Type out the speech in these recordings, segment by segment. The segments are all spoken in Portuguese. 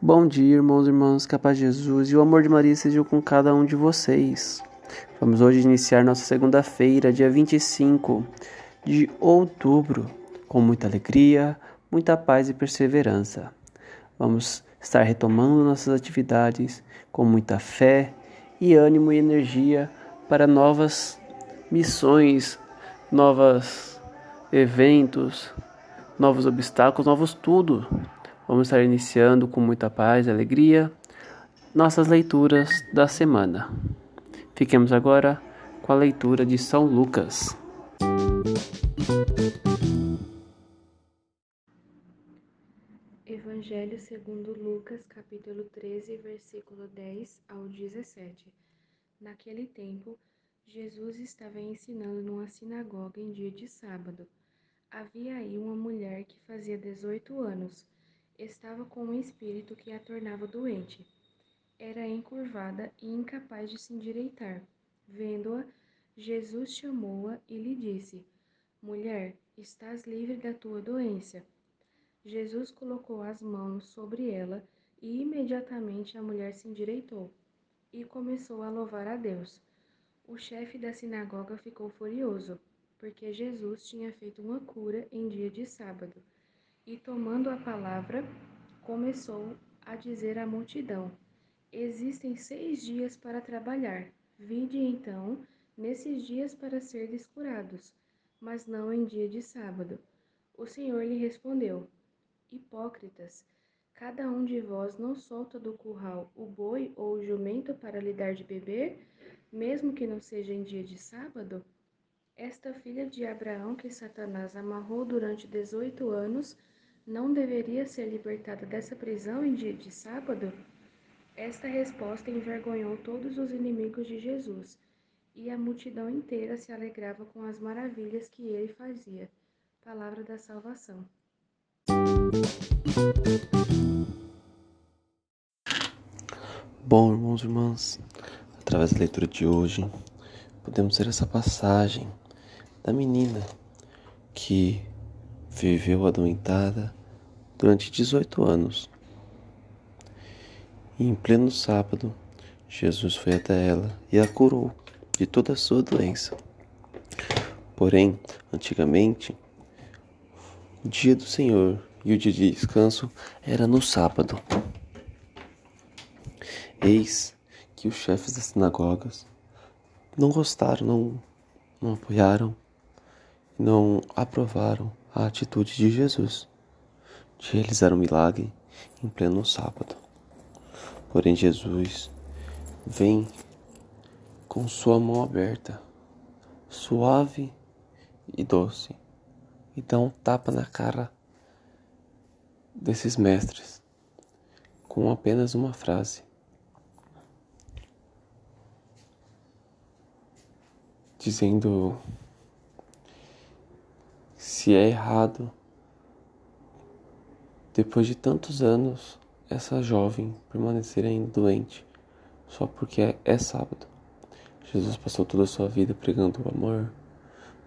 Bom dia, irmãos e irmãs, capaz de Jesus e o amor de Maria sejam com cada um de vocês. Vamos hoje iniciar nossa segunda-feira, dia 25 de outubro, com muita alegria, muita paz e perseverança. Vamos estar retomando nossas atividades com muita fé e ânimo e energia para novas missões, novos eventos, novos obstáculos, novos tudo. Vamos estar iniciando com muita paz e alegria nossas leituras da semana. Fiquemos agora com a leitura de São Lucas. Evangelho segundo Lucas, capítulo 13, versículo 10 ao 17. Naquele tempo, Jesus estava ensinando numa sinagoga em dia de sábado. Havia aí uma mulher que fazia 18 anos. Estava com um espírito que a tornava doente. Era encurvada e incapaz de se endireitar. Vendo-a, Jesus chamou-a e lhe disse: Mulher, estás livre da tua doença. Jesus colocou as mãos sobre ela e imediatamente a mulher se endireitou e começou a louvar a Deus. O chefe da sinagoga ficou furioso, porque Jesus tinha feito uma cura em dia de sábado. E tomando a palavra, começou a dizer à multidão: Existem seis dias para trabalhar. Vinde então nesses dias para serdes curados, mas não em dia de sábado. O Senhor lhe respondeu: Hipócritas, cada um de vós não solta do curral o boi ou o jumento para lhe dar de beber, mesmo que não seja em dia de sábado? Esta filha de Abraão que Satanás amarrou durante dezoito anos não deveria ser libertada dessa prisão em dia de sábado? Esta resposta envergonhou todos os inimigos de Jesus, e a multidão inteira se alegrava com as maravilhas que ele fazia. Palavra da salvação. Bom, irmãos e irmãs, através da leitura de hoje, podemos ver essa passagem da menina que viveu adoentada durante 18 anos. E em pleno sábado, Jesus foi até ela e a curou de toda a sua doença. Porém, antigamente, o dia do Senhor e o dia de descanso era no sábado. Eis que os chefes das sinagogas não gostaram, não, não apoiaram, não aprovaram a atitude de Jesus de realizar um milagre em pleno sábado. Porém, Jesus vem com sua mão aberta, suave e doce, e dá um tapa na cara desses mestres com apenas uma frase. Dizendo se é errado, depois de tantos anos, essa jovem permanecer ainda doente só porque é, é sábado. Jesus passou toda a sua vida pregando o amor,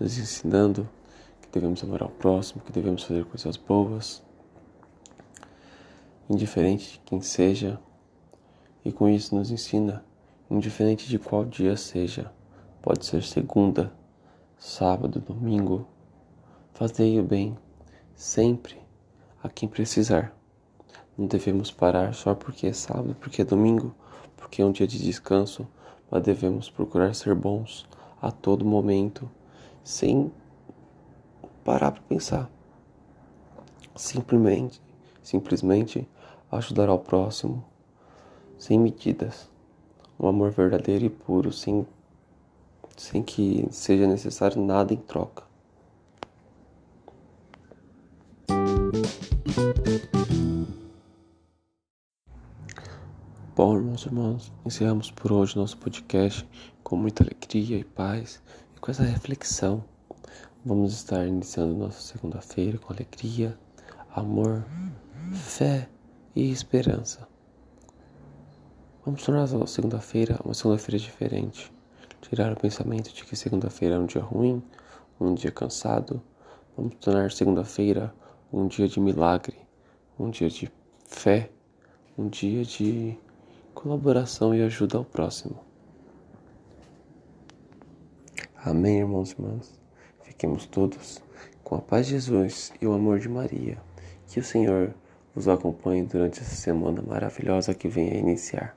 nos ensinando que devemos amar ao próximo, que devemos fazer coisas boas, indiferente de quem seja, e com isso nos ensina, indiferente de qual dia seja, pode ser segunda, sábado, domingo, fazei o bem sempre a quem precisar. Não devemos parar só porque é sábado, porque é domingo, porque é um dia de descanso, mas devemos procurar ser bons a todo momento, sem parar para pensar. Simplesmente, simplesmente ajudar ao próximo, sem medidas. Um amor verdadeiro e puro, sem, sem que seja necessário nada em troca. Bom, irmãos e irmãs, encerramos por hoje nosso podcast com muita alegria e paz e com essa reflexão. Vamos estar iniciando nossa segunda-feira com alegria, amor, fé e esperança. Vamos tornar a segunda-feira uma segunda-feira diferente. Tirar o pensamento de que segunda-feira é um dia ruim, um dia cansado. Vamos tornar segunda-feira um dia de milagre, um dia de fé, um dia de colaboração e ajuda ao próximo. Amém, irmãos e irmãs. Fiquemos todos com a paz de Jesus e o amor de Maria. Que o Senhor vos acompanhe durante essa semana maravilhosa que vem a iniciar.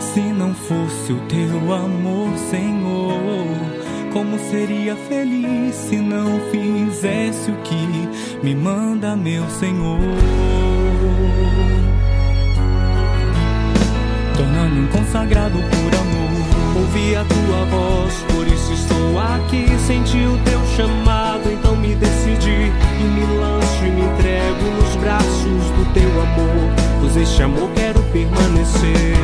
Se não fosse o teu amor, Senhor, como seria feliz se não fizesse o que me manda, meu Senhor? Tornando me consagrado por amor. Ouvi a tua voz, por isso estou aqui. Senti o teu chamado, então me decidi e me lanço e me entrego nos braços do teu amor. Pois este amor quero permanecer.